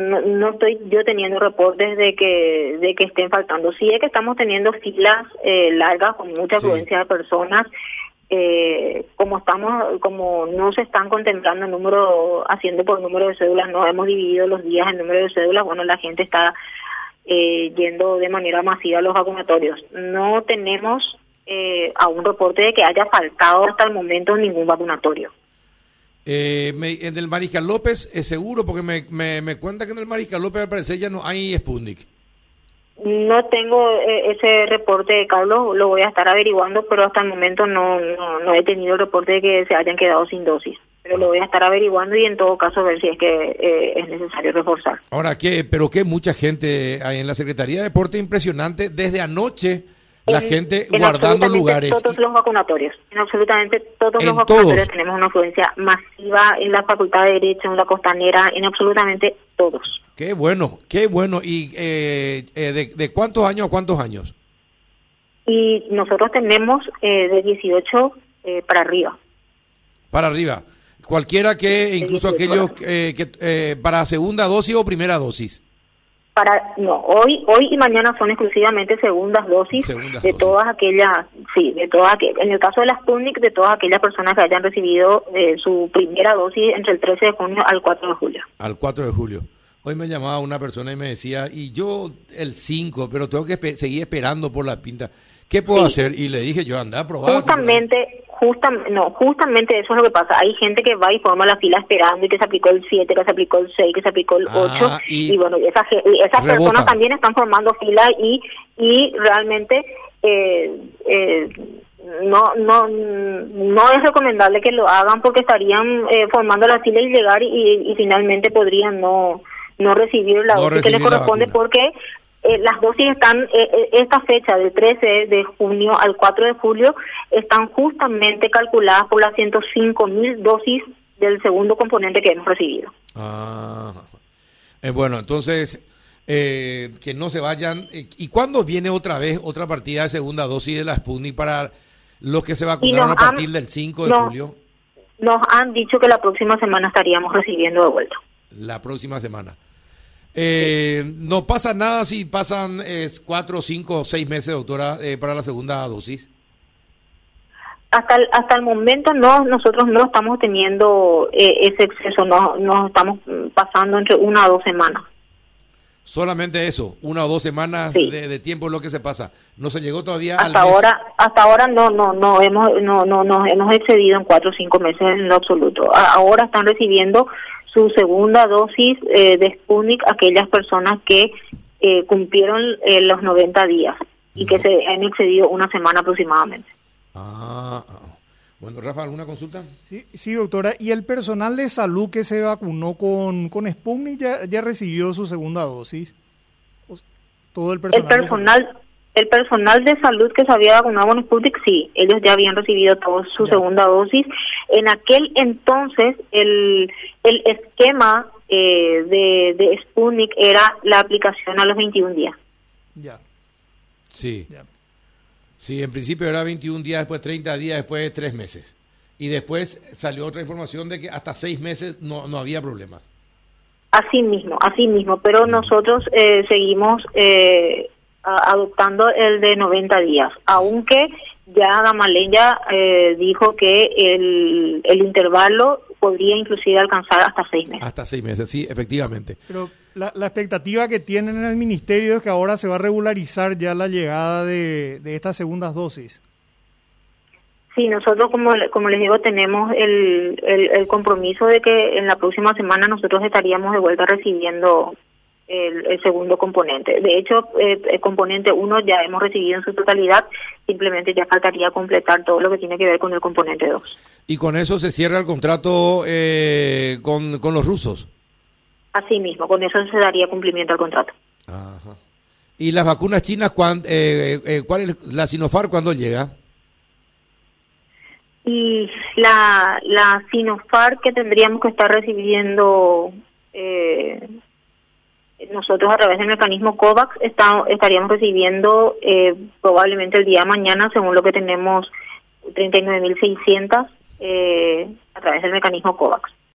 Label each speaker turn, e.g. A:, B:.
A: No, no, estoy yo teniendo reportes de que de que estén faltando. Sí es que estamos teniendo filas eh, largas con mucha afluencia de personas. Eh, como estamos, como no se están contemplando el número, haciendo por número de cédulas, no hemos dividido los días en número de cédulas. Bueno, la gente está eh, yendo de manera masiva a los vacunatorios. No tenemos eh, un reporte de que haya faltado hasta el momento ningún vacunatorio.
B: Eh, en el Mariscal López es seguro, porque me, me, me, cuenta que en el Mariscal López al parecer ya no hay Sputnik.
A: No tengo eh, ese reporte, Carlos, lo voy a estar averiguando, pero hasta el momento no, no, he tenido el reporte de que se hayan quedado sin dosis. Pero lo voy a estar averiguando y en todo caso ver si es que eh, es necesario reforzar.
B: Ahora, ¿qué? Pero que mucha gente hay en la Secretaría de Deporte, impresionante, desde anoche la gente guardando lugares.
A: Todos los vacunatorios, en absolutamente todos los vacunatorios tenemos una afluencia masiva en la Facultad de Derecho, en la Costanera, en absolutamente todos.
B: Qué bueno, qué bueno. ¿Y eh, eh, de, cuántos años a cuántos años?
A: Y nosotros tenemos eh, de 18 para arriba.
B: Para arriba. Cualquiera que, incluso aquellos que para segunda dosis o primera dosis
A: para no hoy hoy y mañana son exclusivamente segundas dosis de todas aquellas sí de todas en el caso de las Sputnik de todas aquellas personas que hayan recibido eh, su primera dosis entre el 13 de junio al 4 de julio.
B: Al 4 de julio. Hoy me llamaba una persona y me decía y yo el 5 pero tengo que seguir esperando por la pinta. Qué puedo hacer y le dije yo anda a probar
A: justamente Justamente, no, justamente eso es lo que pasa. Hay gente que va y forma la fila esperando y que se aplicó el 7, que se aplicó el 6, que se aplicó el 8. Ah, y, bueno, esas, esas personas también están formando fila y, y realmente eh, eh, no, no, no es recomendable que lo hagan porque estarían eh, formando la fila y llegar y, y finalmente podrían no no recibir la dosis que les corresponde porque eh, las dosis están, eh, eh, esta fecha del 13 de junio al 4 de julio están justamente calculadas por las 105 mil dosis del segundo componente que hemos recibido.
B: Ah, bueno, entonces, que no se vayan. ¿Y cuándo viene otra vez otra partida de segunda dosis de la Sputnik para los que se vacunaron a partir del 5 de julio?
A: Nos han dicho que la próxima semana estaríamos recibiendo de vuelta.
B: La próxima semana. Eh, no pasa nada si pasan eh, cuatro, cinco, seis meses, doctora, eh, para la segunda dosis.
A: Hasta el, hasta el momento no, nosotros no estamos teniendo eh, ese exceso, no, nos estamos pasando entre una o dos semanas.
B: Solamente eso, una o dos semanas de, tiempo es lo que se pasa. No se llegó todavía
A: hasta ahora, hasta ahora no, no, no hemos, no, no, no hemos excedido en cuatro o cinco meses en lo absoluto. Ahora están recibiendo su segunda dosis eh, de Sputnik aquellas personas que eh, cumplieron eh, los 90 días y que se han excedido una semana aproximadamente.
B: Ah, ah, bueno, Rafa, ¿alguna consulta?
C: Sí, sí, doctora. ¿Y el personal de salud que se vacunó con, con Sputnik ya, ya recibió su segunda dosis?
A: Todo el personal. El personal el personal de salud que se había vacunado con Sputnik, sí, ellos ya habían recibido toda su segunda dosis. En aquel entonces, el, el esquema eh, de, de Sputnik era la aplicación a los 21 días.
B: Ya. Sí. Sí, en principio era 21 días, después 30 días, después 3 meses. Y después salió otra información de que hasta 6 meses no, no había problemas.
A: Así mismo, así mismo, pero nosotros eh, seguimos eh, adoptando el de 90 días, aunque ya Gamaleya eh, dijo que el, el intervalo podría inclusive alcanzar hasta seis meses.
B: Hasta seis meses, sí, efectivamente.
C: Pero la, la, expectativa que tienen en el ministerio es que ahora se va a regularizar ya la llegada de, de estas segundas dosis.
A: Sí, nosotros, como, como les digo, tenemos el, el, el compromiso de que en la próxima semana nosotros estaríamos de vuelta recibiendo el, segundo componente. De hecho, eh, el componente 1 ya hemos recibido en su totalidad, simplemente ya faltaría completar todo lo que tiene que ver con el componente 2.
B: ¿Y con eso se cierra el contrato eh, con, con los rusos?
A: Así mismo, con eso se daría cumplimiento al contrato.
B: Ajá. ¿Y las vacunas chinas, eh, eh, cuál es la Sinopharm, cuándo llega?
A: Y la, la Sinopharm que tendríamos que estar recibiendo eh, nosotros a través del mecanismo COVAX estaríamos recibiendo eh, probablemente el día de mañana, según lo que tenemos, 39.600 eh, a través del mecanismo COVAX.